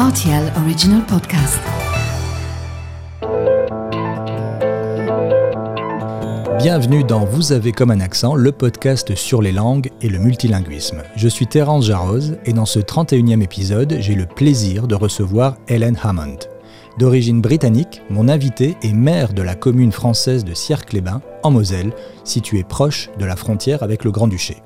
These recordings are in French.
RTL Original Podcast. Bienvenue dans Vous avez comme un accent, le podcast sur les langues et le multilinguisme. Je suis Terence Jarroz et dans ce 31e épisode, j'ai le plaisir de recevoir Helen Hammond. D'origine britannique, mon invité est maire de la commune française de Sierre-Clébin, en Moselle, située proche de la frontière avec le Grand-Duché.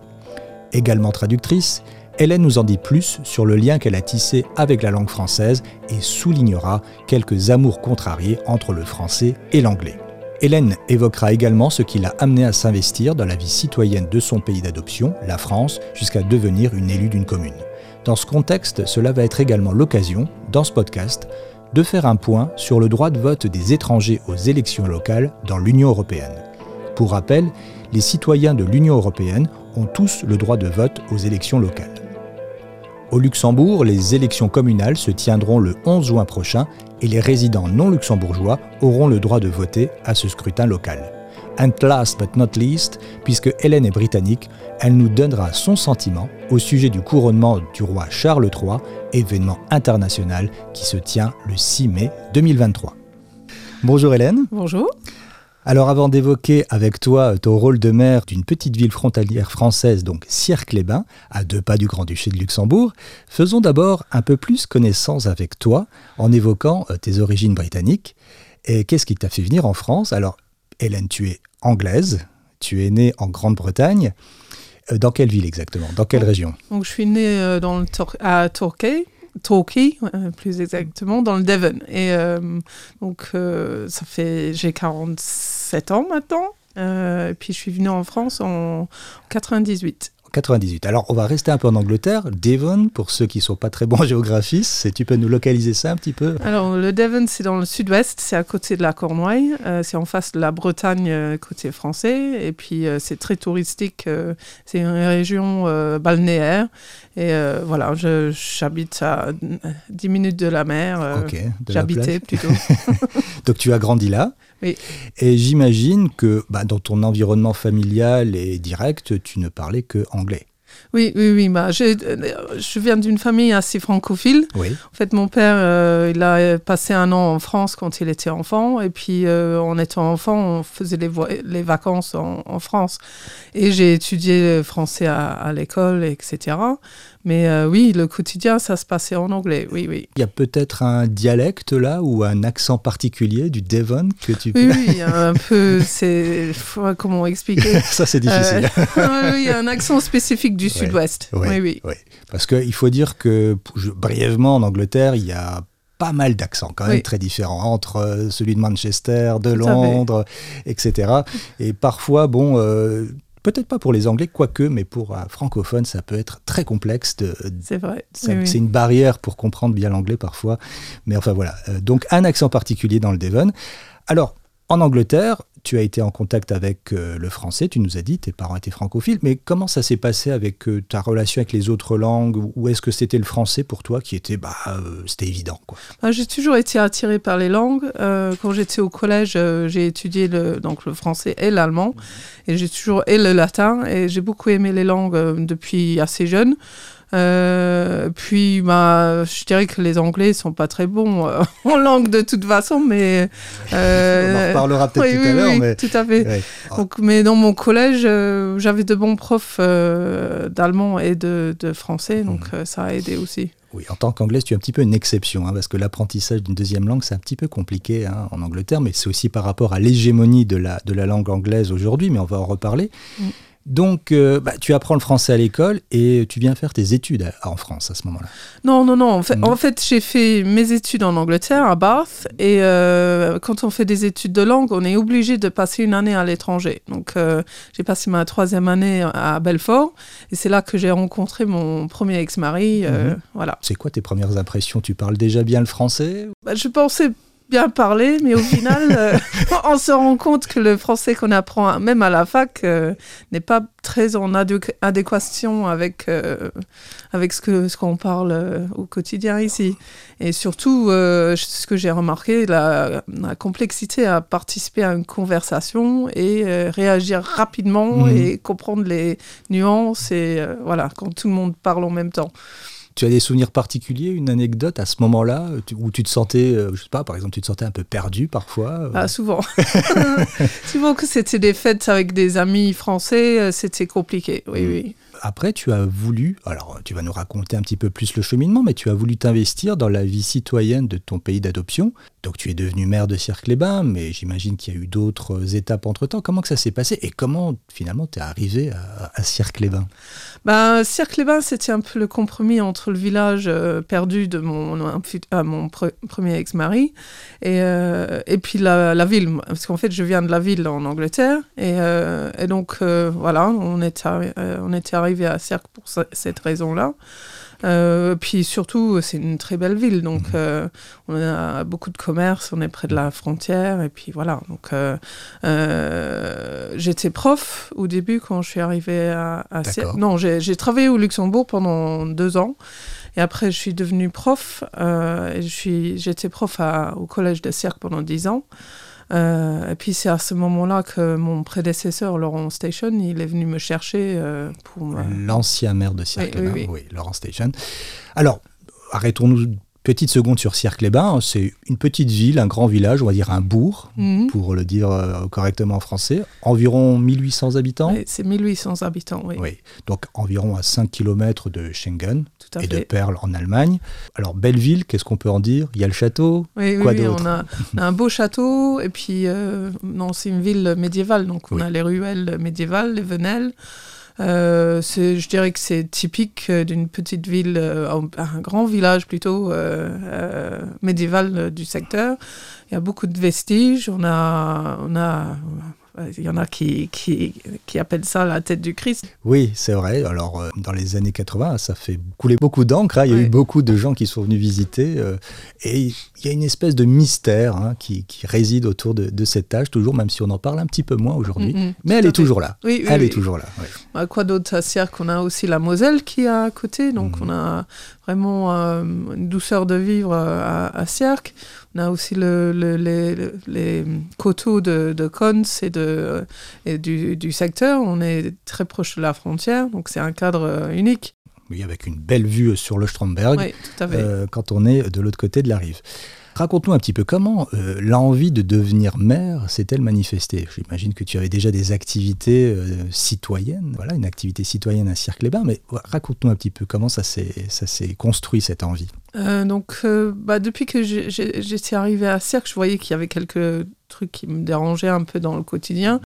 Également traductrice, Hélène nous en dit plus sur le lien qu'elle a tissé avec la langue française et soulignera quelques amours contrariés entre le français et l'anglais. Hélène évoquera également ce qui l'a amené à s'investir dans la vie citoyenne de son pays d'adoption, la France, jusqu'à devenir une élue d'une commune. Dans ce contexte, cela va être également l'occasion, dans ce podcast, de faire un point sur le droit de vote des étrangers aux élections locales dans l'Union européenne. Pour rappel, les citoyens de l'Union européenne ont tous le droit de vote aux élections locales. Au Luxembourg, les élections communales se tiendront le 11 juin prochain et les résidents non luxembourgeois auront le droit de voter à ce scrutin local. And last but not least, puisque Hélène est britannique, elle nous donnera son sentiment au sujet du couronnement du roi Charles III, événement international qui se tient le 6 mai 2023. Bonjour Hélène. Bonjour. Alors avant d'évoquer avec toi ton rôle de maire d'une petite ville frontalière française, donc Sierre-Clébin, à deux pas du Grand-Duché de Luxembourg, faisons d'abord un peu plus connaissance avec toi en évoquant euh, tes origines britanniques. Et qu'est-ce qui t'a fait venir en France? Alors, Hélène, tu es anglaise, tu es née en Grande-Bretagne. Euh, dans quelle ville exactement? Dans quelle région? Donc, je suis née euh, dans le à Torquay, Torquay, euh, plus exactement, dans le Devon. Et euh, donc, euh, ça fait, j'ai 47 ans maintenant. et puis, je suis venue en France en 98. 98. Alors, on va rester un peu en Angleterre. Devon, pour ceux qui ne sont pas très bons géographistes, tu peux nous localiser ça un petit peu Alors, le Devon, c'est dans le sud-ouest, c'est à côté de la Cornouaille, euh, c'est en face de la Bretagne, euh, côté français, et puis euh, c'est très touristique, c'est une région balnéaire, et voilà, j'habite à 10 minutes de la mer, Ok, de la j'habitais plutôt. Donc, tu as grandi là Oui. Et j'imagine que bah, dans ton environnement familial et direct, tu ne parlais que anglais. Oui, oui, oui. Bah, euh, je viens d'une famille assez francophile. Oui. En fait, mon père, euh, il a passé un an en France quand il était enfant. Et puis, euh, en étant enfant, on faisait les, vacances en, en France. Et j'ai étudié le français à, à l'école, etc. Mais euh, oui, le quotidien, ça se passait en anglais. Oui, oui. Il y a peut-être un dialecte là ou un accent particulier du Devon que tu peux. Oui, un peu, c'est, comment expliquer Ça, c'est difficile. Euh, oui, il y a un accent spécifique du Ouais. sud-ouest. Ouais, Oui, oui. ouais. Parce qu'il faut dire que, je- brièvement, en Angleterre, il y a pas mal d'accents quand même Oui. très différents entre euh, celui de Manchester, de. Londres, etc. Et parfois, bon, euh, peut-être pas pour les Anglais, quoique, mais pour un francophone, ça peut être très complexe. De, C'est vrai. Oui. C'est une barrière pour comprendre bien l'anglais parfois. Mais enfin voilà. Euh, donc un accent particulier dans le Devon. Alors, en Angleterre, tu as été en contact avec euh, le français, tu nous as dit, tes parents étaient francophiles, mais comment ça s'est passé avec euh, ta relation avec les autres langues? Ou est-ce que c'était le français pour toi qui était, bah, euh, c'était évident quoi? Ah, J'ai toujours été attirée par les langues. Quand j'étais au collège, j'ai étudié le, donc le français et l'allemand, et j'ai toujours et le latin, et j'ai beaucoup aimé les langues depuis assez jeune. Euh, puis, bah, je dirais que les Anglais sont pas très bons euh, en langue de toute façon, mais euh, On en reparlera peut-être oui, tout oui, à l'heure, oui, mais tout à fait. Ouais. Donc, mais dans mon collège, euh, j'avais de bons profs euh, d'allemand et de, de français, donc euh, ça a aidé aussi. Oui, en tant qu'anglaise, tu es un petit peu une exception, hein, parce que l'apprentissage d'une deuxième langue, c'est un petit peu compliqué hein, en Angleterre, mais c'est aussi par rapport à l'hégémonie de la, de la langue anglaise aujourd'hui, mais on va en reparler. Mm. Donc, euh, bah, tu apprends le français à l'école et tu viens faire tes études à- en France à ce moment-là. Non, non, non. En fait, Mhm. en fait j'ai fait mes études en Angleterre, à Bath. Et euh, quand on fait des études de langue, on est obligé de passer une année à l'étranger. Donc, euh, j'ai passé ma troisième année à Belfort. Et c'est là que j'ai rencontré mon premier ex-mari. Mhm. Voilà. C'est quoi tes premières impressions? Tu parles déjà bien le français? Bah, je pensais bien parler, mais au final, euh, on se rend compte que le français qu'on apprend, même à la fac, euh, n'est pas très en adéqu- adéquation avec, euh, avec ce que ce qu'on parle au quotidien ici. Et surtout, ce que j'ai remarqué, la, la complexité à participer à une conversation et réagir rapidement Mhm. et comprendre les nuances et voilà, quand tout le monde parle en même temps. Tu as des souvenirs particuliers, une anecdote à ce moment-là où tu te sentais, je sais pas, par exemple, tu te sentais un peu perdu parfois ah, Souvent. souvent que c'était des fêtes avec des amis français, c'était compliqué. Oui, mm. oui après, tu as voulu, alors tu vas nous raconter un petit peu plus le cheminement, mais tu as voulu t'investir dans la vie citoyenne de ton pays d'adoption. Donc tu es devenu maire de Cirque-les-Bains, mais j'imagine qu'il y a eu d'autres étapes entre-temps. Comment que ça s'est passé et comment finalement tu es arrivé à, à Cirque-les-Bains ben, Cirque-les-Bains, c'était un peu le compromis entre le village euh, perdu de mon, euh, premier ex-mari et, euh, et puis la, ville. Parce qu'en fait, je viens de la ville en Angleterre. Et, et donc, voilà, on, est on était arrivé à Cirque pour cette raison-là. Euh, puis surtout, c'est une très belle ville, donc mhm. euh, on a beaucoup de commerce, on est près de la frontière, et puis voilà. Donc euh, j'étais prof au début quand je suis arrivée à, à Non, j'ai travaillé au Luxembourg pendant deux ans. Et après, je suis devenue prof. et j'étais prof au collège de Cirque pendant dix ans. Euh, et puis c'est à ce moment-là que mon prédécesseur, Laurent Station, il est venu me chercher euh, pour... L'ancien maire de Cirque, oui, oui, Laurent Station. Alors, arrêtons-nous Petite seconde sur Cirque-les-Bains, c'est une petite ville, un grand village, on va dire un bourg, mhm. pour le dire euh, correctement en français. Environ 1800 habitants oui, C'est 1800 habitants, oui. oui. Donc environ à 5 km de Schengen et de Perle en Allemagne. Alors, belle ville, qu'est-ce qu'on peut en dire? Il y a le château Oui, Quoi oui, on, a, un beau château, et puis, euh, non, c'est une ville médiévale, donc on a les ruelles médiévales, les venelles. Euh, je dirais que c'est typique euh, d'une petite ville, euh, un grand village plutôt médiéval du secteur. Il y a beaucoup de vestiges. On a, on a il y en a qui, qui, qui, appellent ça la tête du Christ. Oui, c'est vrai. Alors, euh, dans les années 80, ça fait couler beaucoup d'encre. Hein. Il y a eu beaucoup de gens qui sont venus visiter. Euh, et il y a une espèce de mystère hein, qui, qui, réside autour de, de, cette tâche, toujours, même si on en parle un petit peu moins aujourd'hui. Mm-hmm. Mais elle est toujours là. Elle est toujours là. Bah, quoi d'autre à Sierre On a aussi la Moselle qui est à côté. Donc, mm. on a vraiment euh, une douceur de vivre à, à on a aussi le, les, les, coteaux de, de Cons et, de, et du, du, secteur. On est très proche de la frontière, donc c'est un cadre euh, unique. Oui, avec une belle vue sur le Stromberg euh, quand on est de l'autre côté de la rive. Raconte-nous un petit peu comment euh, l'envie de devenir maire s'est-elle manifestée? J'imagine que tu avais déjà des activités euh, citoyennes, voilà, une activité citoyenne à Cirque-les-Bains, mais raconte-nous un petit peu comment ça s'est construit cette envie. Euh, donc, bah, depuis que j'étais arrivée à Cirque, je voyais qu'il y avait quelques trucs qui me dérangeaient un peu dans le quotidien.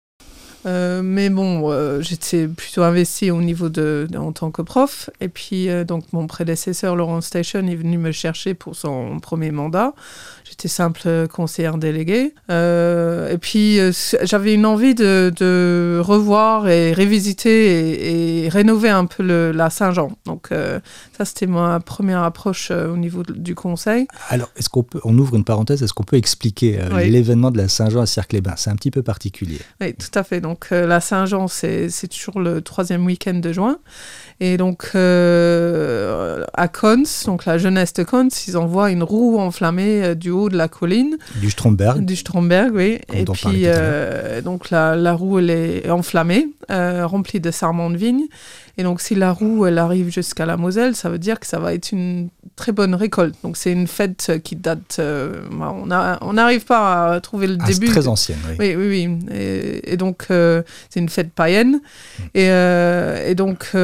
Euh, mais bon, euh, j'étais plutôt investi au niveau de, en tant que prof. Et puis, euh, donc, mon prédécesseur, Laurent Station, est venu me chercher pour son premier mandat. J'étais simple conseillère déléguée. et puis, j'avais une envie de, de, revoir et révisiter et, rénover un peu le, la Saint-Jean. Donc, ça, c'était ma première approche au niveau du conseil. Alors, est-ce qu'on peut, on ouvre une parenthèse, est-ce qu'on peut expliquer l'événement de la Saint-Jean à Cirque-les-Bains C'est un petit peu particulier. Oui, tout à fait. Donc euh, la Saint-Jean, c'est toujours le troisième week-end de juin. Et donc euh, à Cons, donc la jeunesse de Cons, ils envoient une roue enflammée euh, du haut de la colline. Du Stromberg. Du Stromberg, oui. et puis donc la, la, roue, elle est enflammée, remplie de sarments de vigne. Et donc, si la roue, elle arrive jusqu'à la Moselle, ça veut dire que ça va être une très bonne récolte. Donc, c'est une fête qui date. Euh, bah, on n'arrive pas à trouver le ah, début. C'est très ancienne, oui. Oui, oui, oui. Et, donc, euh, c'est une fête païenne. Et, euh, et, donc,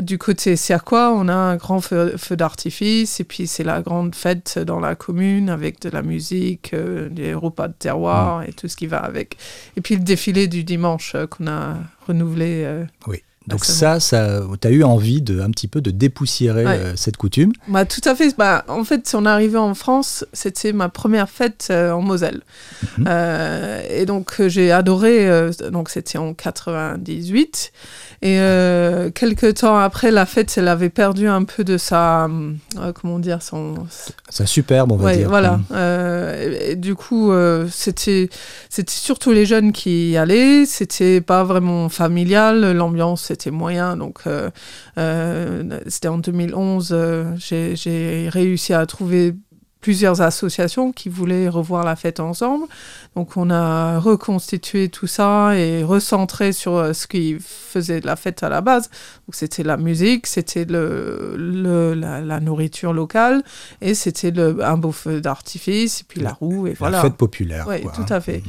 du côté cirquois, on a un grand feu, d'artifice. Et puis, c'est la grande fête dans la commune avec de la musique, des repas de terroir hmm. et tout ce qui va avec. Et puis, le défilé du dimanche qu'on a renouvelé. oui. Donc ça, ça tu as eu envie de, un petit peu de dépoussiérer euh, cette coutume bah, Tout à fait. Bah, en fait, si on est arrivé en France, c'était ma première fête euh, en Moselle. Mhm. Euh, et donc, j'ai adoré, donc c'était en 98. Et quelques temps après, la fête, elle avait perdu un peu de sa, comment dire, son... Sa superbe, on va dire. voilà. Mhm. Et, du coup, c'était c'était surtout les jeunes qui y allaient. C'était pas vraiment familial. L'ambiance c'était moyen. Donc, euh, euh, c'était en 2011, euh, j'ai réussi à trouver plusieurs associations qui voulaient revoir la fête ensemble. Donc on a reconstitué tout ça et recentré sur euh, ce qui faisait la fête à la base. Donc c'était la musique, c'était le, le la, la, nourriture locale et c'était un beau feu d'artifice et puis la, la roue et la voilà. fête populaire. Oui, tout hein. à fait.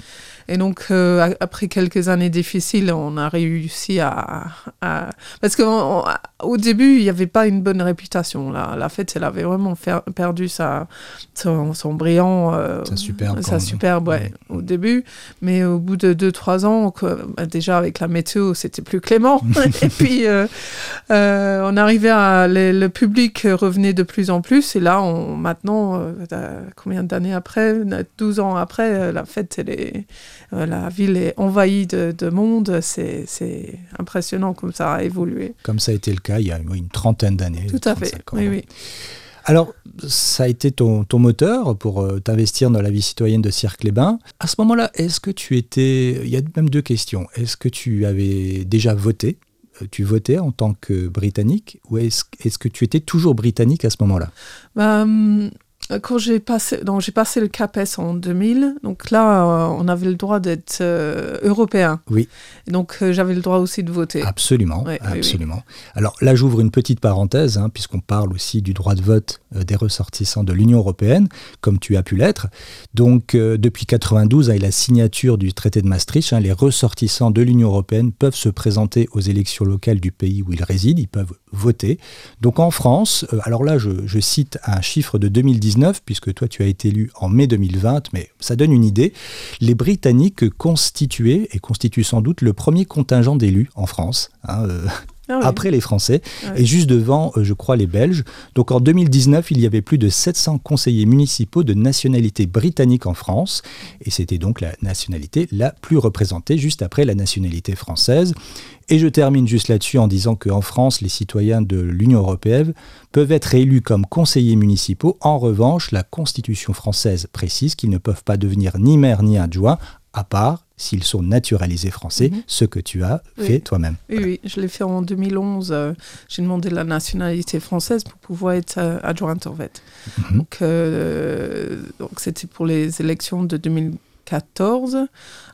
Et donc, euh, après quelques années difficiles, on a réussi à... à... Parce qu'au début, il n'y avait pas une bonne réputation. La, la fête, elle avait vraiment fer- perdu sa, son, son brillant... Euh, Sa superbe, Sa superbe, ouais, au début. Mais au bout de 2-3 ans, bah, déjà avec la météo, c'était plus clément. et puis, euh, euh, on arrivait à... les- le public revenait de plus en plus. Et là, on, maintenant, combien d'années après? 12 ans après, la fête, elle est... Euh, la ville est envahie de, de monde. C'est impressionnant comme ça a évolué. Comme ça a été le cas il y a une trentaine d'années. Tout à fait. 35 ans. Oui, oui. Alors, ça a été ton, ton moteur pour euh, t'investir dans la vie citoyenne de Cirque-les-Bains. À ce moment-là, est-ce que tu étais... Il y a même deux questions. Est-ce que tu avais déjà voté? Euh, Tu votais en tant que Britannique ou est-ce est que tu étais toujours Britannique à ce moment-là? Bah, hum, quand j'ai passé, j'ai passé le CAPES en 2000, donc là, euh, on avait le droit d'être euh, européen. Oui. Et donc, euh, j'avais le droit aussi de voter. Absolument, Ouais, oui, oui. absolument. Alors là, j'ouvre une petite parenthèse, hein, puisqu'on parle aussi du droit de vote euh, des ressortissants de l'Union européenne, comme tu as pu l'être. Donc, euh, depuis 92, avec la signature du traité de Maastricht, hein, les ressortissants de l'Union européenne peuvent se présenter aux élections locales du pays où ils résident, ils peuvent voter. Donc en France, euh, alors là, je, cite un chiffre de 2019, puisque toi, tu as été élu en mai 2020, mais ça donne une idée. Les Britanniques constituaient, et constituent sans doute, le premier contingent d'élus en France. hein, euh, Ah oui. après les Français, Ouais. et juste devant, euh, je crois, les Belges. Donc en 2019, il y avait plus de 700 conseillers municipaux de nationalité britannique en France, et c'était donc la nationalité la plus représentée, juste après la nationalité française. Et je termine juste là-dessus en disant qu'en France, les citoyens de l'Union européenne peuvent être élus comme conseillers municipaux. En revanche, la Constitution française précise qu'ils ne peuvent pas devenir ni maire ni adjoint, à part s'ils sont naturalisés français, Mhm. ce que tu as Oui. fait toi-même. Oui, oui, je l'ai fait en 2011. euh, j'ai demandé la nationalité française pour pouvoir être euh, adjointe en fait. Mhm. Donc, euh, donc c'était pour les élections de 2014.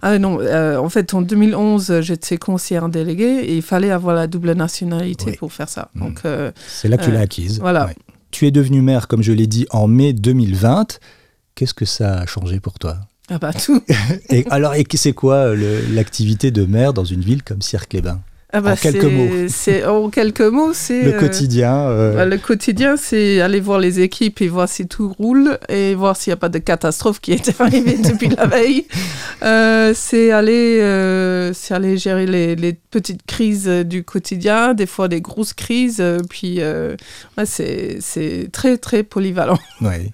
Ah non, en fait en 2011 j'étais conseillère déléguée et il fallait avoir la double nationalité Oui. pour faire ça. Mhm. Donc C'est là que tu l'as acquise. voilà. Ouais. Tu es devenu maire, comme je l'ai dit, en mai 2020. Qu'est-ce que ça a changé pour toi? Ah bah tout. et, Alors, et c'est quoi euh, l'activité de maire dans une ville comme Cirque-les-Bains Ah bah, En quelques mots. En quelques mots, c'est Le euh, quotidien euh, bah, le quotidien, c'est aller voir les équipes et voir si tout roule et voir s'il n'y a pas de catastrophe qui est arrivée depuis la veille. Euh, c'est aller, aller gérer les, les petites crises du quotidien, des fois des grosses crises. puis ouais, c'est très très polyvalent. ouais.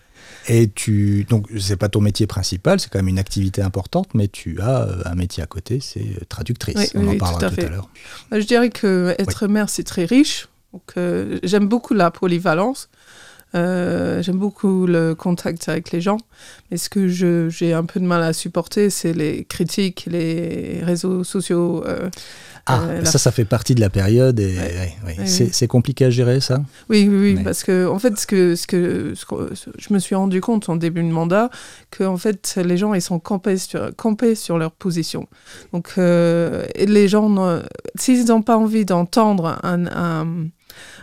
Et tu, donc, c'est pas ton métier principal, c'est quand même une activité importante, mais tu as euh, un métier à côté, c'est euh, traductrice. Oui, On oui, en parlera tout à l'heure. Je dirais que être mère, c'est très riche. Donc, euh, j'aime beaucoup la polyvalence. Euh, j'aime beaucoup le contact avec les gens. Mais ce que je- j'ai un peu de mal à supporter, c'est les critiques, les réseaux sociaux. euh, Ah, euh, ça, ça fait partie de la période et Ouais. ouais, ouais. Ouais, c'est oui. c'est compliqué à gérer, ça? Oui, oui, parce que en fait, ce que, ce que, ce que- ce- je me suis rendu compte en début de mandat, que en fait, les gens ils sont campés sur, campés sur leur position. Donc, et les gens, s'ils n'ont pas envie d'entendre un, un,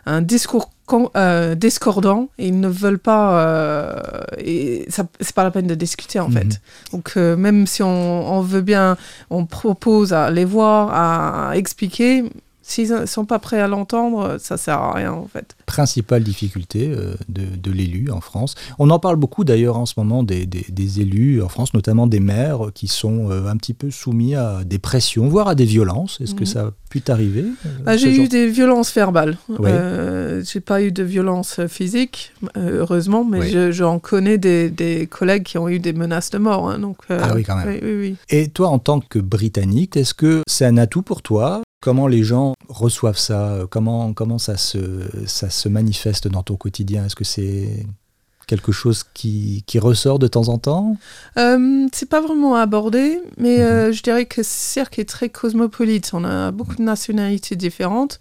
un discours con- euh, discordant, ils ne veulent pas, euh, et ça, c'est pas la peine de discuter en fait. Donc, euh, même si on, on veut bien, on propose à les voir, à expliquer. S'ils ne sont pas prêts à l'entendre, ça sert à rien en fait. principale difficulté euh, de, de l'élu en France. On en parle beaucoup d'ailleurs en ce moment des, des- des élus en France, notamment des maires qui sont euh, un petit peu soumis à des pressions, voire à des violences. Est-ce que Mhm. ça a pu t'arriver euh, Bah, j'ai eu des violences verbales. Euh, j'ai pas eu de violences physiques, euh, heureusement, mais Oui. je- j'en connais des, des collègues qui ont eu des menaces de mort. hein, donc, euh, Ah oui, quand même. Oui, oui, oui. Et toi, en tant que Britannique, est-ce que c'est un atout pour toi Comment les gens reçoivent ça Comment, comment ça, se, ça se manifeste dans ton quotidien? Est-ce que c'est quelque chose qui, qui, ressort de temps en temps? Euh, C'est pas vraiment abordé, mais euh, je dirais que Cirque est très cosmopolite. On a beaucoup de nationalités différentes.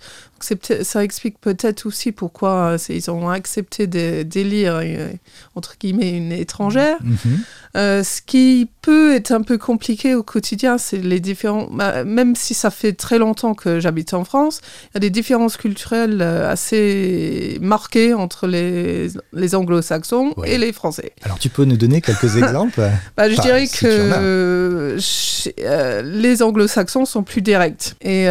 Ça explique peut-être aussi pourquoi ils ont accepté d'élire, entre guillemets, une étrangère. Euh, ce qui peut être un peu compliqué au quotidien, c'est les différents. Bah, même si ça fait très longtemps que j'habite en France, il y a des différences culturelles euh, assez marquées entre les, les anglo-saxons et les français. Alors tu peux nous donner quelques exemples? Bah, Je dirais que euh, les anglo-saxons sont plus directs. Et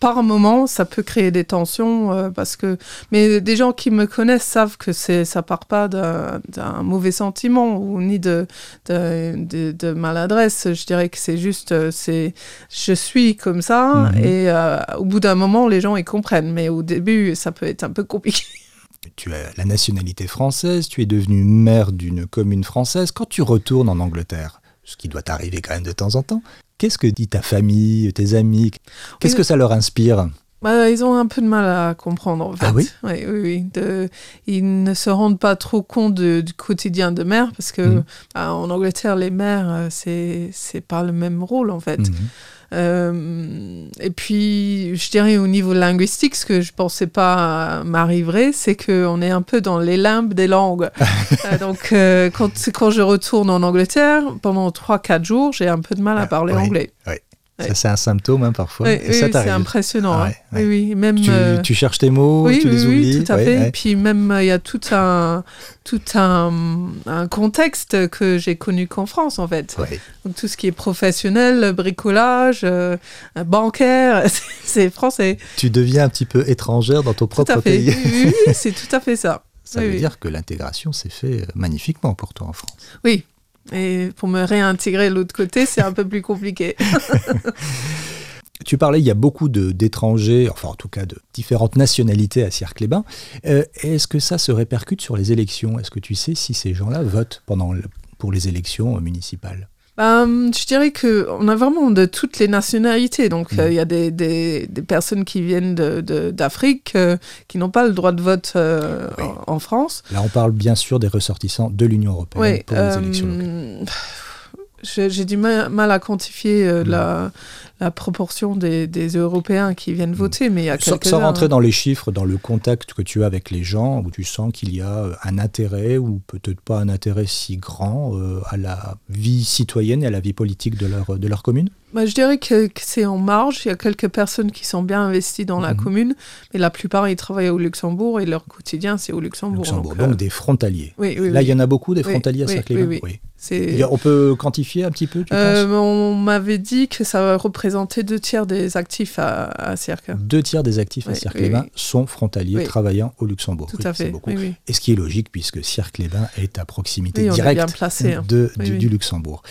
par moment, ça peut créer des tensions parce que. Mais des gens qui me connaissent savent que ça part pas d'un mauvais sentiment ou ni de de, maladresse. Je dirais que c'est juste, euh, c'est, je suis comme ça, mhm. et euh, au bout d'un moment, les gens ils comprennent. Mais au début, ça peut être un peu compliqué. Tu as la nationalité française, tu es devenu maire d'une commune française. Quand tu retournes en Angleterre, ce qui doit t'arriver quand même de temps en temps, qu'est-ce que dit ta famille, tes amis? Qu'est-ce que ça leur inspire? Bah, ils ont un peu de mal à comprendre, en fait. Ah oui Oui, oui, De, ils ne se rendent pas trop compte du quotidien de mère, parce que mhm. bah, en Angleterre, les mères, euh, c'est, pas le même rôle, en fait. Mhm. Euh, et puis, je dirais au niveau linguistique, ce que je pensais pas m'arriverait, c'est qu'on est un peu dans les limbes des langues. Euh, donc, quand, quand je retourne en Angleterre, pendant 3-4 jours, j'ai un peu de mal à ah, parler anglais. Oui. Ça, c'est un symptôme hein, parfois. Oui, c'est impressionnant. Ah hein. Oui, oui, même, tu, euh, tu, cherches tes mots, tu les oublies. Oui, tout à fait. Puis même, euh, il y a tout un, tout un, un contexte que j'ai connu qu'en France, en fait. Donc, tout ce qui est professionnel, bricolage, euh, bancaire, c'est français. Tu deviens un petit peu étrangère dans ton propre pays. Oui, c'est tout à fait ça. Ça veut dire que l'intégration s'est fait magnifiquement pour toi en France. Oui, et pour me réintégrer de l'autre côté, c'est un peu plus compliqué. Tu parlais, il y a beaucoup d'étrangers, enfin en tout cas de différentes nationalités à Cirque-les-Bains. Euh, est-ce que ça se répercute sur les élections? Est-ce que tu sais si ces gens-là votent pendant pour les élections municipales? Ben, je dirais qu'on a vraiment de toutes les nationalités. Donc, mm. euh, il y a des, des, des, personnes qui viennent d'Afrique euh, qui n'ont pas le droit de vote euh, en, France. Là, on parle bien sûr des ressortissants de l'Union européenne pour les élections locales. J'ai du mal, à quantifier mm. la la proportion des, Européens qui viennent mm. voter, mais il y a sans, sans rentrer dans les chiffres, dans le contact que tu as avec les gens, où tu sens qu'il y a euh, un intérêt, ou peut-être pas un intérêt si grand, euh, à la vie citoyenne et à la vie politique de leur, de leur commune? Bah, je dirais que, c'est en marge. Il y a quelques personnes qui sont bien investies dans la mhm. commune, mais la plupart, ils travaillent au Luxembourg et leur quotidien, c'est au Luxembourg. donc, euh, des frontaliers. Là, il y en a beaucoup des frontaliers à Saclay. Oui, On peut quantifier un petit peu, tu euh, On m'avait dit que ça représentait deux tiers des actifs à, à Deux tiers des actifs à Cirque-les-Bains sont frontaliers travaillant au Luxembourg. Tout à fait. Beaucoup. Et ce qui est logique, puisque Cirque-les-Bains est à proximité directe hein. de, du Luxembourg.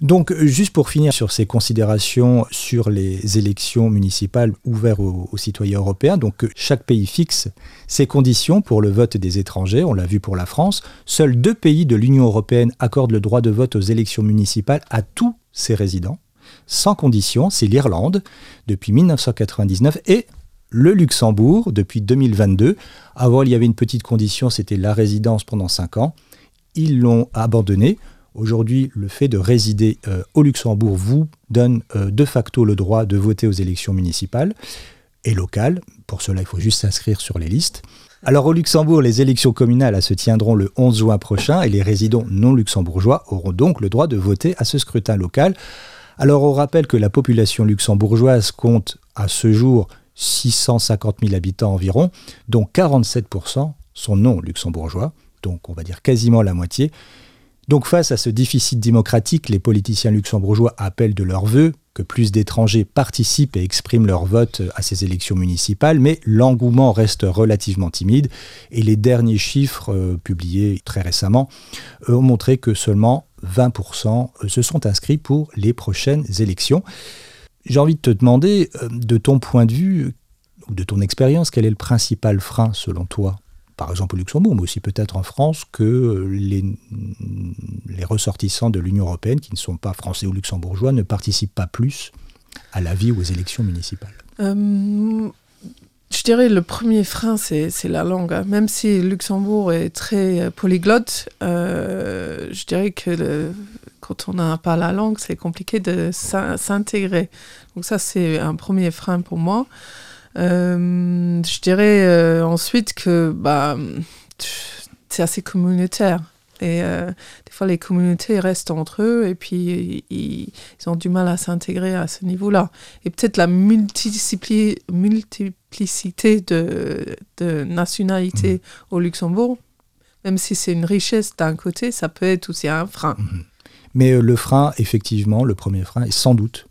Donc, juste pour finir sur ces considérations sur les élections municipales ouvertes aux, citoyens européens, donc chaque pays fixe ses conditions pour le vote des étrangers, on l'a vu pour la France. Seuls deux pays de l'Union européenne accordent le droit de vote aux élections municipales à tous ses résidents, sans condition, c'est l'Irlande depuis 1999 et le Luxembourg depuis 2022. Avant, il y avait une petite condition, c'était la résidence pendant cinq ans. Ils l'ont abandonné. Aujourd'hui, le fait de résider euh, au Luxembourg vous donne euh, de facto le droit de voter aux élections municipales et locales. Pour cela, il faut juste s'inscrire sur les listes. Alors au Luxembourg, les élections communales se tiendront le 11 juin prochain et les résidents non luxembourgeois auront donc le droit de voter à ce scrutin local. Alors on rappelle que la population luxembourgeoise compte à ce jour 650 000 habitants environ, dont 47% sont non luxembourgeois, donc on va dire quasiment la moitié. Donc face à ce déficit démocratique, les politiciens luxembourgeois appellent de leur vœu que plus d'étrangers participent et expriment leur vote à ces élections municipales, mais l'engouement reste relativement timide et les derniers chiffres euh, publiés très récemment euh, ont montré que seulement 20% euh, se sont inscrits pour les prochaines élections. J'ai envie de te demander, de ton point de vue ou de ton expérience, quel est le principal frein selon toi par exemple au Luxembourg, mais aussi peut-être en France, que les, les ressortissants de l'Union européenne, qui ne sont pas français ou luxembourgeois, ne participent pas plus à la vie ou aux élections municipales euh, Je dirais le premier frein, c'est la langue. hein. Même si Luxembourg est très polyglotte, euh, je dirais que quand on n'a pas la langue, c'est compliqué de s'in- s'intégrer. Donc ça, c'est un premier frein pour moi. Euh, je dirais euh, ensuite que bah, c'est assez communautaire. Et euh, des fois, les communautés restent entre eux et puis ils, ils ont du mal à s'intégrer à ce niveau-là. Et peut-être la multipli- multiplicité de, de nationalités au Luxembourg, même si c'est une richesse d'un côté, ça peut être aussi un frein. Mais euh, le frein, effectivement, le premier frein est sans doute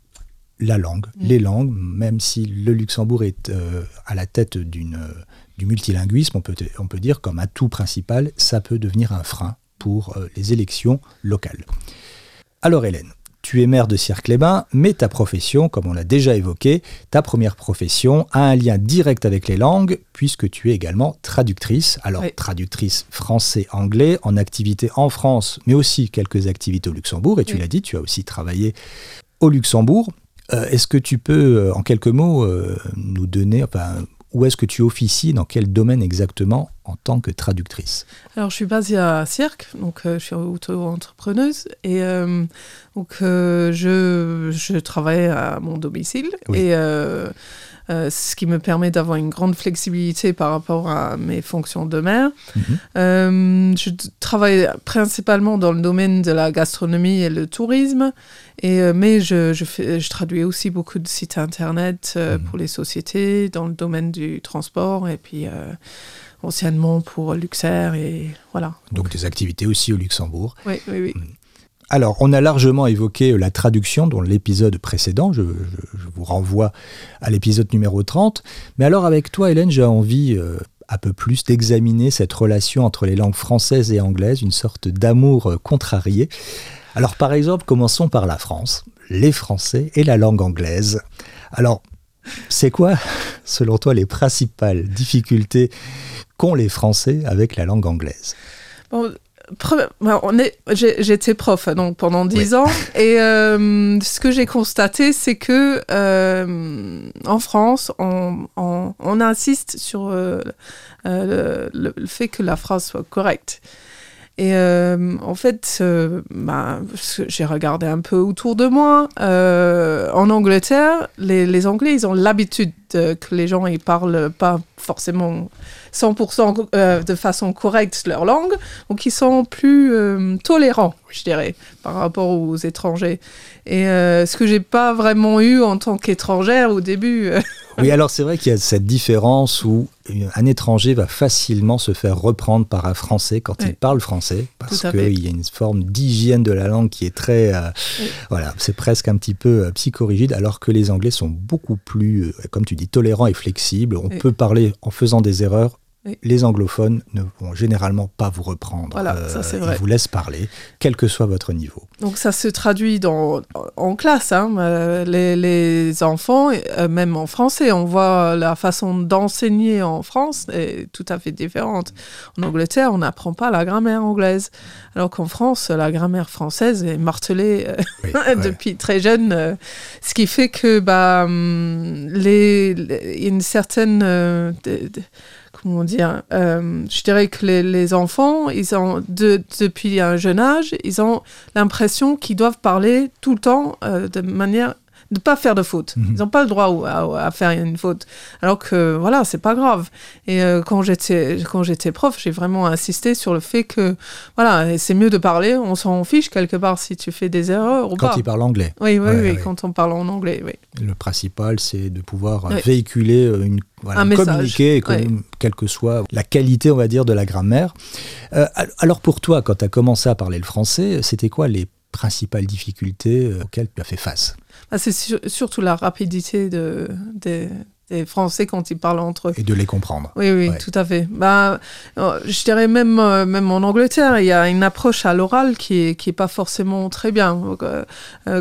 la langue, Mm. les langues, même si le Luxembourg est euh, à la tête d'une, euh, du multilinguisme, on peut, on peut dire comme atout principal, ça peut devenir un frein pour euh, les élections locales. Alors Hélène, tu es maire de Cirque-les-Bains, mais ta profession, comme on l'a déjà évoqué, ta première profession a un lien direct avec les langues, puisque tu es également traductrice. Alors, Oui. traductrice français-anglais, en activité en France, mais aussi quelques activités au Luxembourg. Et tu Oui. l'as dit, tu as aussi travaillé au Luxembourg. Euh, est-ce que tu peux, euh, en quelques mots, euh, nous donner, enfin, où est-ce que tu officies, dans quel domaine exactement en tant que traductrice Alors, je suis basée à Cirque, donc euh, je suis auto-entrepreneuse et euh, donc euh, je, je travaille à mon domicile Oui. et ce qui me permet d'avoir une grande flexibilité par rapport à mes fonctions de mère. Mhm. Je travaille principalement dans le domaine de la gastronomie et le tourisme, et, mais je, je, fais, je traduis aussi beaucoup de sites internet Mhm. pour les sociétés dans le domaine du transport et puis anciennement pour Luxair et voilà. Donc des activités aussi au Luxembourg. Oui, oui, oui. Alors, on a largement évoqué la traduction dans l'épisode précédent. Je, je- je vous renvoie à l'épisode numéro 30. Mais alors, avec toi, Hélène, j'ai envie euh, un peu plus d'examiner cette relation entre les langues françaises et anglaises, une sorte d'amour euh, contrarié. Alors, par exemple, commençons par la France, les Français et la langue anglaise. Alors, c'est quoi, selon toi, les principales difficultés qu'ont les Français avec la langue anglaise? Bon, pre- on est- j'ai- J'étais prof donc pendant dix ans et euh, ce que j'ai constaté c'est que euh, en France on, on- on insiste sur euh, euh, le, le fait que la phrase soit correcte. Et euh, en fait, euh, bah, j'ai regardé un peu autour de moi. euh, en Angleterre, les, les Anglais, ils ont l'habitude de- que les gens ils parlent pas forcément 100% euh, de façon correcte leur langue. Donc, ils sont plus euh, tolérants, je dirais, par rapport aux étrangers. Et euh, ce que j'ai pas vraiment eu en tant qu'étrangère au début. Euh, Oui, alors c'est vrai qu'il y a cette différence où un étranger va facilement se faire reprendre par un Français quand il parle français, parce qu'il y a une forme d'hygiène de la langue qui est très... euh, Oui. Voilà, c'est presque un petit peu euh, psychorigide, alors que les Anglais sont beaucoup plus, euh, comme tu dis, tolérants et flexibles. On Oui. peut parler en faisant des erreurs. Oui. Les anglophones ne vont généralement pas vous reprendre. Euh, Voilà, ça, c'est ils vrai. vous laissent parler, quel que soit votre niveau. Donc ça se traduit dans, en classe. hein. Euh, Les, les enfants, euh, même en français, on voit la façon d'enseigner en France est tout à fait différente. En Angleterre, on n'apprend pas la grammaire anglaise, alors qu'en France, la grammaire française est martelée euh, ouais. depuis très jeune, euh, ce qui fait que bah hum, les, les- une certaine euh, de- de- comment dire euh, je dirais que les, enfants ils ont de- depuis un jeune âge ils ont l'impression qu'ils doivent parler tout le temps euh, de manière de pas faire de faute. Mhm. Ils n'ont pas le droit à, à faire une faute. Alors que voilà, c'est pas grave. Et euh, quand j'étais quand j'étais prof, j'ai vraiment insisté sur le fait que voilà, c'est mieux de parler. On s'en fiche quelque part si tu fais des erreurs ou Quand pas. ils parlent anglais. Oui, oui, Ouais, oui, ouais. quand on parle en anglais, oui. Le principal, c'est de pouvoir Oui. véhiculer euh, une, voilà, Un message. communiquer, et com- Ouais. quelle que soit la qualité, on va dire, de la grammaire. Euh, al- alors pour toi, quand tu as commencé à parler le français, c'était quoi les principales difficultés euh, auxquelles tu as fait face Ah, c'est sur- surtout la rapidité de, des, des Français quand ils parlent entre eux. et de les comprendre Oui, oui, Ouais. tout à fait. Bah, euh, je dirais même, euh, même en Angleterre, il y a une approche à l'oral qui est, qui est pas forcément très bien.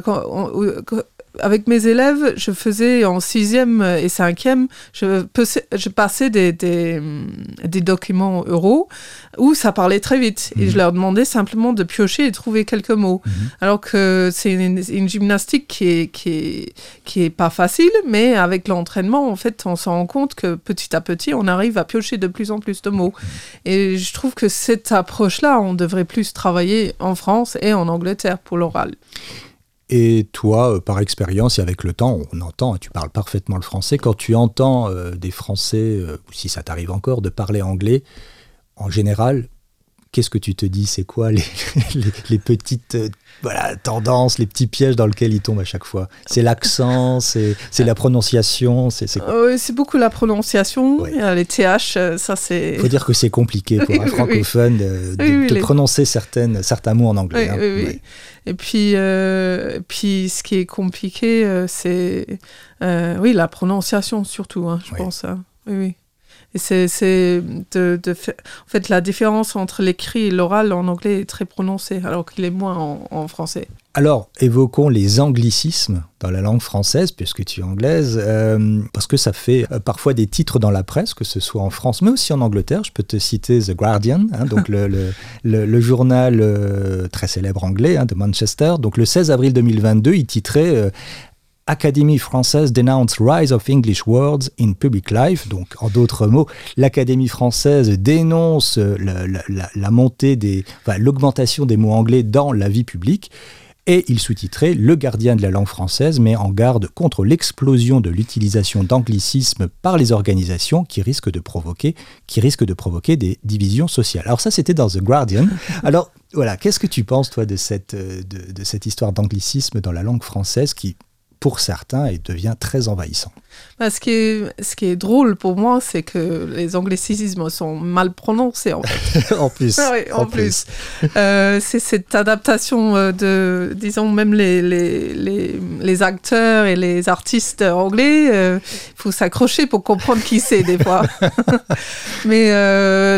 Quand on- avec mes élèves, je faisais en sixième et cinquième, je, je passais des, des, des, documents euros où ça parlait très vite. Et je mhm. leur demandais simplement de piocher et trouver quelques mots. Mhm. Alors que c'est une, gymnastique qui est, qui, est, qui est pas facile, mais avec l'entraînement, en fait, on se rend compte que petit à petit, on arrive à piocher de plus en plus de mots. Mhm. Et je trouve que cette approche-là, on devrait plus travailler en France et en Angleterre pour l'oral. Et toi, euh, par expérience et avec le temps, on entend, tu parles parfaitement le français, quand tu entends euh, des Français, euh, si ça t'arrive encore, de parler anglais, en général, qu'est-ce que tu te dis? C'est quoi les, les, petites voilà, tendances, les petits pièges dans lesquels ils tombent à chaque fois? C'est l'accent, c'est la prononciation c'est C'est beaucoup la prononciation, les TH, ça c'est... Il faut dire que c'est compliqué pour un francophone de, prononcer certaines, certains mots en anglais. Hein. Et puis, euh, puis, ce qui est compliqué, euh, c'est euh, oui, la prononciation surtout, hein, je pense. Hein. Oui, oui. Et c'est de, de en fait la différence entre l'écrit et l'oral en anglais est très prononcée, alors qu'il est moins en, français. Alors, évoquons les anglicismes dans la langue française, puisque tu es anglaise, euh, parce que ça fait euh, parfois des titres dans la presse, que ce soit en France, mais aussi en Angleterre. Je peux te citer The Guardian, hein, donc le, journal euh, très célèbre anglais hein, de Manchester. Donc le 16 avril 2022, il titrait Académie française dénonce Rise of English Words in Public Life. Donc, en d'autres mots, l'Académie française dénonce la, montée des, l'augmentation des mots anglais dans la vie publique. Et il sous-titrait Le gardien de la langue française met en garde contre l'explosion de l'utilisation d'anglicismes par les organisations qui risquent de provoquer, qui risquent de provoquer des divisions sociales. Alors ça, c'était dans The Guardian. Alors voilà, qu'est-ce que tu penses, toi, de cette, de, de cette histoire d'anglicisme dans la langue française qui pour certains, il devient très envahissant. Bah, ce, qui est, ce qui est drôle pour moi, c'est que les anglicismes sont mal prononcés en fait. en plus. Ah oui, en, plus. Euh, c'est cette adaptation euh, de, disons, même les, les, les, les acteurs et les artistes anglais. Euh, il faut s'accrocher pour comprendre qui c'est des fois. Mais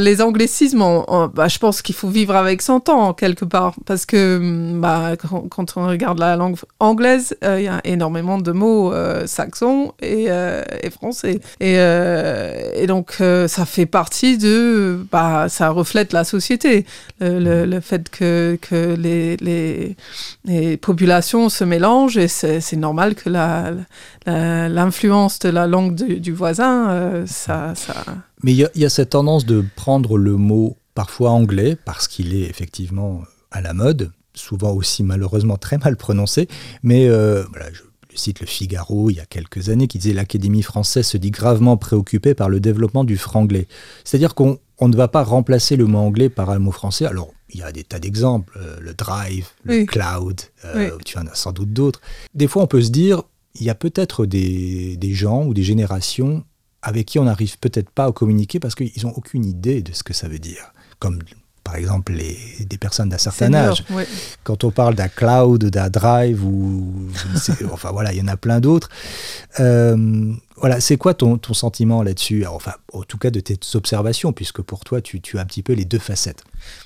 les anglicismes, bah, je pense qu'il faut vivre avec son temps quelque part. Parce que bah, quand, on regarde la langue anglaise, il y a énormément de mots saxons et euh, et, français. Et, euh, et donc, euh, ça fait partie de. Bah, ça reflète la société. Le, le, fait que, que les, les, les, populations se mélangent et c'est normal que l'influence de la langue du, voisin, ça, ça. Mais il y, y, a cette tendance de prendre le mot parfois anglais parce qu'il est effectivement à la mode, souvent aussi malheureusement très mal prononcé. Mais voilà, je cite le Figaro il y a quelques années qui disait l'Académie française se dit gravement préoccupée par le développement du franglais. C'est-à-dire qu'on ne va pas remplacer le mot anglais par un mot français. Alors, il y a des tas d'exemples, euh, le drive, le cloud, euh, tu en as sans doute d'autres. Des fois, on peut se dire, il y a peut-être des, des, gens ou des générations avec qui on n'arrive peut-être pas à communiquer parce qu'ils n'ont aucune idée de ce que ça veut dire. Comme par exemple les, des personnes d'un certain âge. Quand on parle d'un cloud, d'un drive, ou enfin voilà, il y en a plein d'autres. Euh, voilà, c'est quoi ton, ton sentiment là-dessus? Enfin, en tout cas de tes observations, puisque pour toi, tu, tu as un petit peu les deux facettes.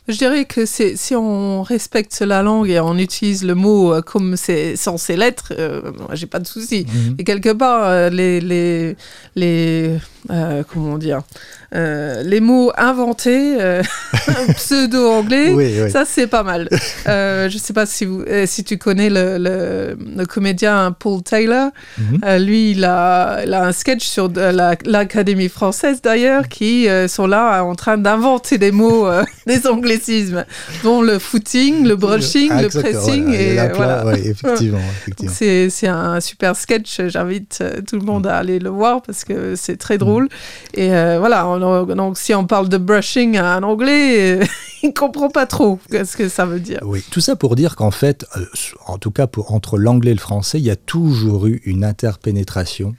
Je dirais que si on respecte la langue et on utilise le mot euh, comme c'est censé l'être, euh, j'ai pas de souci. Mhm. Et quelque part, euh, les, les, les comment dire, les mots inventés, pseudo-anglais, ça c'est pas mal. je sais pas si, vous, si tu connais le, le, comédien Paul Taylor. Mhm. lui, il a, il a, un sketch sur l'Académie française d'ailleurs qui sont là en train d'inventer des mots, des anglicismes, dont le footing, le brushing, le pressing. et voilà. effectivement. C'est un super sketch. J'invite euh, tout le monde à aller le voir parce que c'est très drôle. Mm. Et euh, voilà, donc si on parle de brushing à un anglais, il comprend pas trop ce que ça veut dire. Oui, tout ça pour dire qu'en fait, euh, en tout cas pour, entre l'anglais et le français, il y a toujours eu une interpénétration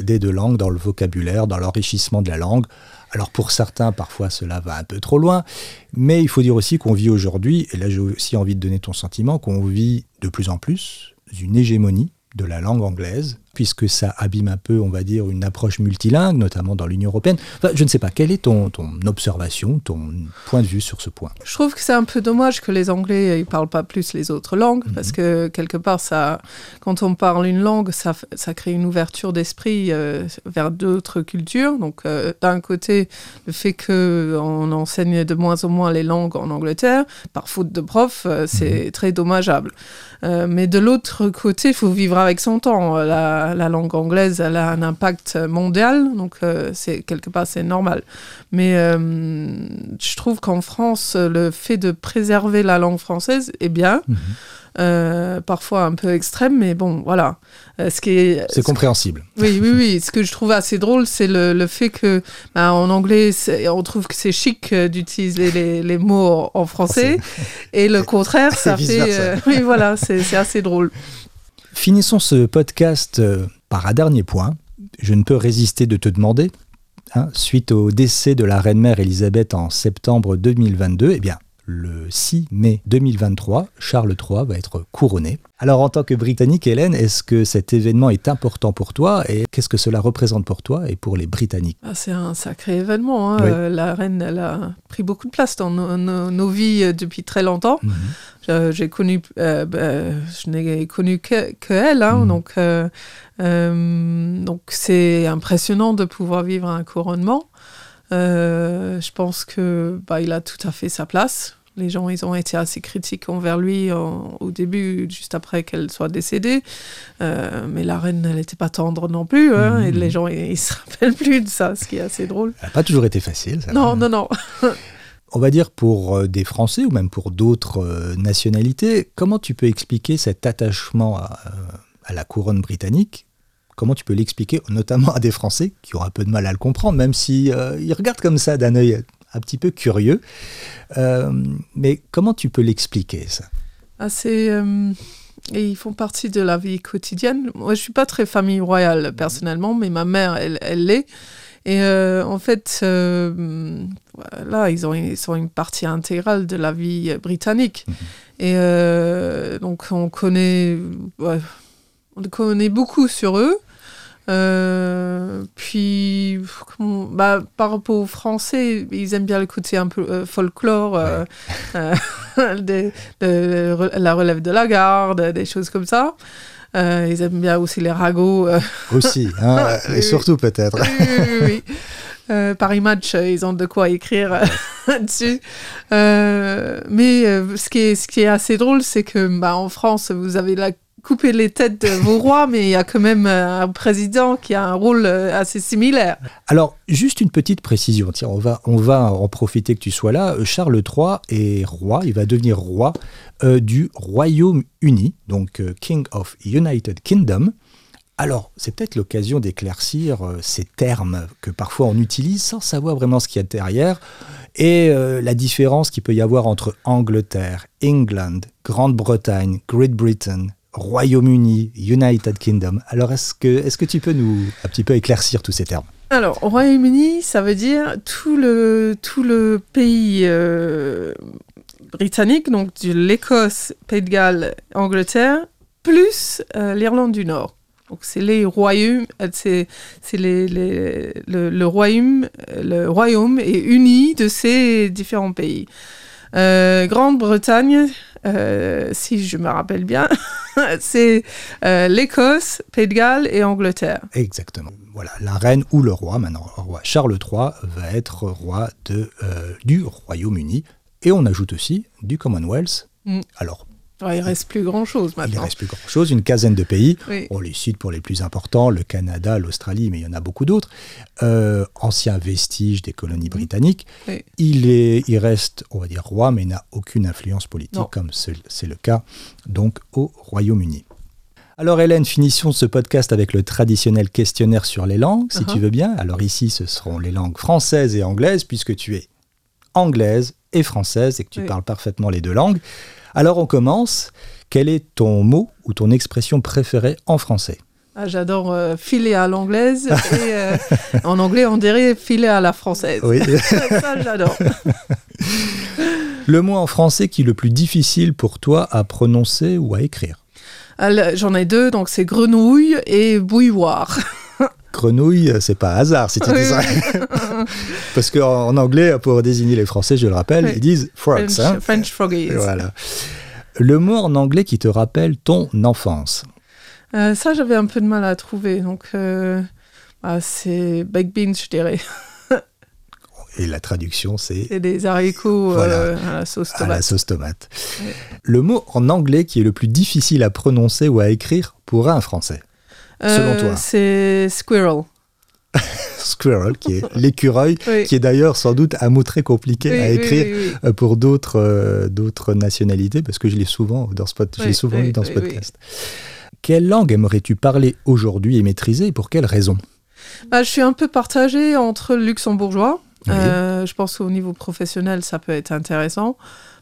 des deux langues dans le vocabulaire, dans l'enrichissement de la langue. Alors pour certains, parfois cela va un peu trop loin, mais il faut dire aussi qu'on vit aujourd'hui, et là j'ai aussi envie de donner ton sentiment, qu'on vit de plus en plus une hégémonie de la langue anglaise puisque ça abîme un peu, on va dire, une approche multilingue, notamment dans l'Union européenne. Enfin, je ne sais pas, quelle est ton, ton observation, ton point de vue sur ce point? Je trouve que c'est un peu dommage que les Anglais ne parlent pas plus les autres langues, Mhm. parce que quelque part, ça, quand on parle une langue, ça, crée une ouverture d'esprit euh, vers d'autres cultures. Donc, euh, d'un côté, le fait qu'on enseigne de moins en moins les langues en Angleterre, par faute de profs, euh, c'est très dommageable. Mais de l'autre côté, il faut vivre avec son temps. La, la langue anglaise, elle a un impact mondial, donc euh, c'est quelque part c'est normal. Mais euh, je trouve qu'en France, le fait de préserver la langue française est bien. Mhm. Euh, parfois un peu extrême, mais bon, voilà. Euh, ce qui est, C'est compréhensible. oui, oui, oui. Ce que je trouve assez drôle, c'est le, le fait que, bah, en anglais, on trouve que c'est chic d'utiliser les, les mots en français, et le contraire, ça fait. euh, oui, voilà, c'est c'est assez drôle. Finissons ce podcast euh, par un dernier point. Je ne peux résister de te demander, hein, suite au décès de la reine-mère Elisabeth en septembre 2022, eh bien, le 6 mai 2023, Charles III va être couronné. Alors, en tant que Britannique, Hélène, est-ce que cet événement est important pour toi et qu'est-ce que cela représente pour toi et pour les Britanniques? Ah, c'est un sacré événement. hein. Oui. Euh, la reine, elle a pris beaucoup de place dans nos, nos- nos vies euh, depuis très longtemps. Mhm. Je- J'ai connu, euh, ben, je n'ai connu que, que elle, hein, Mhm. donc euh, euh, donc c'est impressionnant de pouvoir vivre un couronnement. Euh, je pense que bah, il a tout à fait sa place. Les gens, ils ont été assez critiques envers lui en- au début, juste après qu'elle soit décédée. Euh, mais la reine, elle n'était pas tendre non plus. hein, Mhm. Et les gens, ils, ils se rappellent plus de ça, ce qui est assez drôle. Ça n'a pas toujours été facile. ça. Non, non, non. On va dire pour euh, des Français ou même pour d'autres nationalités, comment tu peux expliquer cet attachement à, à la couronne britannique Comment tu peux l'expliquer, notamment à des Français qui ont un peu de mal à le comprendre, même si euh, ils regardent comme ça d'un œil un petit peu curieux. Euh, mais comment tu peux l'expliquer ça? Ah, c'est, euh, et ils font partie de la vie quotidienne. Moi, je suis pas très famille royale personnellement, mais ma mère, elle, elle l'est. Et euh, en fait, euh, voilà, ils, ont, ils sont une partie intégrale de la vie britannique. Mhm. Et euh, donc, on connaît, ouais, on connaît beaucoup sur eux. Euh, puis, bah, par rapport aux Français, ils aiment bien le côté un peu euh, folklore, euh, euh, des- de la relève de la garde, des choses comme ça. Ils aiment bien aussi les ragots. Aussi, hein, et oui, surtout peut-être. oui, oui, oui. Paris Match, ils ont de quoi écrire dessus. Mais ce, qui est, ce qui est assez drôle, c'est que bah, en France, vous avez la coupé les têtes de vos rois, mais il y a quand même euh, un président qui a un rôle euh, assez similaire. Alors, juste une petite précision. Tiens, on va, on va en profiter que tu sois là. Euh, Charles III est roi, il va devenir roi euh, du Royaume-Uni, donc euh, King of United Kingdom. Alors, c'est peut-être l'occasion d'éclaircir euh, ces termes que parfois on utilise sans savoir vraiment ce qu'il y a derrière et euh, la différence qu'il peut y avoir entre Angleterre, England, Grande-Bretagne, Great Britain, Royaume-Uni, United Kingdom. Alors, est-ce que, est-ce que tu peux nous un petit peu éclaircir tous ces termes? Alors, au Royaume-Uni, ça veut dire tout le, tout le pays euh, britannique, donc l'Écosse, Pays de Galles, Angleterre, plus euh, l'Irlande du Nord. Donc, c'est les royaumes, euh, c'est, les, les- le, le royaume, le royaume est uni de ces différents pays. Euh, Grande-Bretagne, euh, si je me rappelle bien, c'est euh, l'Écosse, Pays de Galles et Angleterre. Exactement. Voilà, la reine ou le roi, maintenant le roi Charles III va être roi de, du Royaume-Uni. Et on ajoute aussi du Commonwealth. Mm. Alors, Ouais, il reste plus grand-chose il ne maintenant. reste plus grand-chose, une quinzaine de pays. Oui. On les cite pour les plus importants, le Canada, l'Australie, mais il y en a beaucoup d'autres. Euh, anciens vestiges des colonies britanniques. Oui. Il, est, il reste, on va dire, roi, mais n'a aucune influence politique, Non. comme c'est le cas donc au Royaume-Uni. Alors Hélène, finissons ce podcast avec le traditionnel questionnaire sur les langues, si Uh-huh. tu veux bien. Alors ici, ce seront les langues françaises et anglaises, puisque tu es anglaise et française et que tu Oui. parles parfaitement les deux langues. Alors on commence. Quel est ton mot ou ton expression préférée en français? Ah, J'adore euh, filer à l'anglaise et euh, en anglais on dirait filer à la française. Oui. Ça j'adore. le mot en français qui est le plus difficile pour toi à prononcer ou à écrire? Euh, J'en ai deux, donc c'est grenouille et bouilloire. Grenouille, c'est pas hasard si tu dis ça. Parce qu'en en anglais, pour désigner les Français, je le rappelle, Oui. ils disent frogs. French, hein. French froggies. Voilà. Le mot en anglais qui te rappelle ton enfance. Euh, ça, j'avais un peu de mal à trouver. Donc, euh, bah, c'est baked beans, je dirais. Et la traduction, c'est C'est des haricots Voilà. euh, à la sauce à la tomate. sauce tomate. Ouais. Le mot en anglais qui est le plus difficile à prononcer ou à écrire pour un Français. Selon toi. Euh, C'est squirrel. Squirrel, qui est l'écureuil, Oui. qui est d'ailleurs sans doute un mot très compliqué Oui, à écrire oui, euh, pour d'autres euh, d'autres nationalités, parce que je l'ai souvent dans ce, je l'ai souvent lu dans ce podcast. Quelle langue aimerais-tu parler aujourd'hui et maîtriser et pour quelle raison? Bah, je suis un peu partagée entre le luxembourgeois. Euh, je pense qu'au niveau professionnel, ça peut être intéressant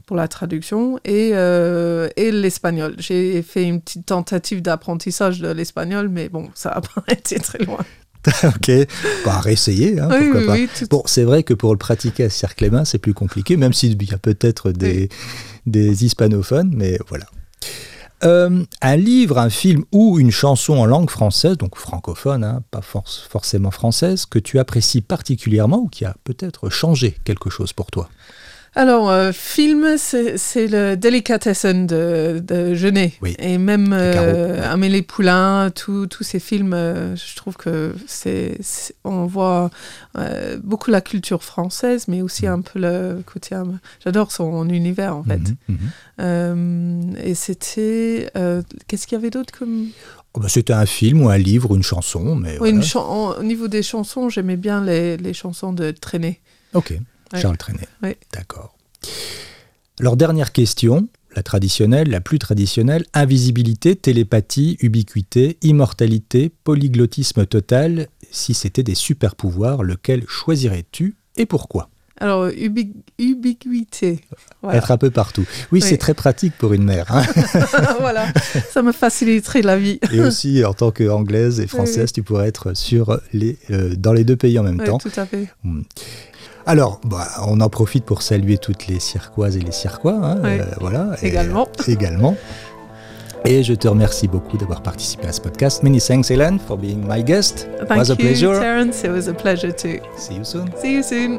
pour la traduction et, euh, et l'espagnol. J'ai fait une petite tentative d'apprentissage de l'espagnol, mais bon, ça n'a pas été très loin. Ok, bah, réessayer, hein, pourquoi oui, pas. oui, tout- Bon, c'est vrai que pour le pratiquer à Circlémin, c'est plus compliqué, même s'il y a peut-être des, des hispanophones, mais voilà. Euh, un livre, un film ou une chanson en langue française, donc francophone, hein, pas forc- forcément française, que tu apprécies particulièrement ou qui a peut-être changé quelque chose pour toi? Alors, euh, film, c'est le Delicatessen de, de Genet. Oui. Et même euh. Amélie Poulain, tous ces films, euh, je trouve que c'est on voit euh, beaucoup la culture française, mais aussi Mhm. un peu le côté. J'adore son univers, en fait. Mhm, mhm. Euh, et c'était. Qu'est-ce qu'il y avait d'autre comme? Oh, bah, C'était un film ou un livre ou une chanson, mais Oui, voilà. une chan- en- au niveau des chansons, j'aimais bien les, les chansons de Traîné. Ok, Ouais. Charles Trenet. Ouais. D'accord. Alors, dernière question, la traditionnelle, la plus traditionnelle. Invisibilité, télépathie, ubiquité, immortalité, polyglottisme total. Si c'était des super pouvoirs, lequel choisirais-tu et pourquoi? Alors, ubi- ubiquité. Voilà. Être un peu partout. Oui, Oui. c'est très pratique pour une mère. hein. voilà, ça me faciliterait la vie. et aussi, en tant qu'anglaise et française, tu pourrais être sur les, euh, dans les deux pays en même Oui, temps. tout à fait. Alors, bah, on en profite pour saluer toutes les cirquoises et les cirquois. hein, Oui. euh, voilà. Et- Également. également. Et je te remercie beaucoup d'avoir participé à ce podcast. Many thanks, Hélène, for being my guest. It Thank was a you, pleasure. Terence. It was a pleasure too. See you soon. See you soon.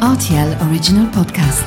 RTL Original Podcast.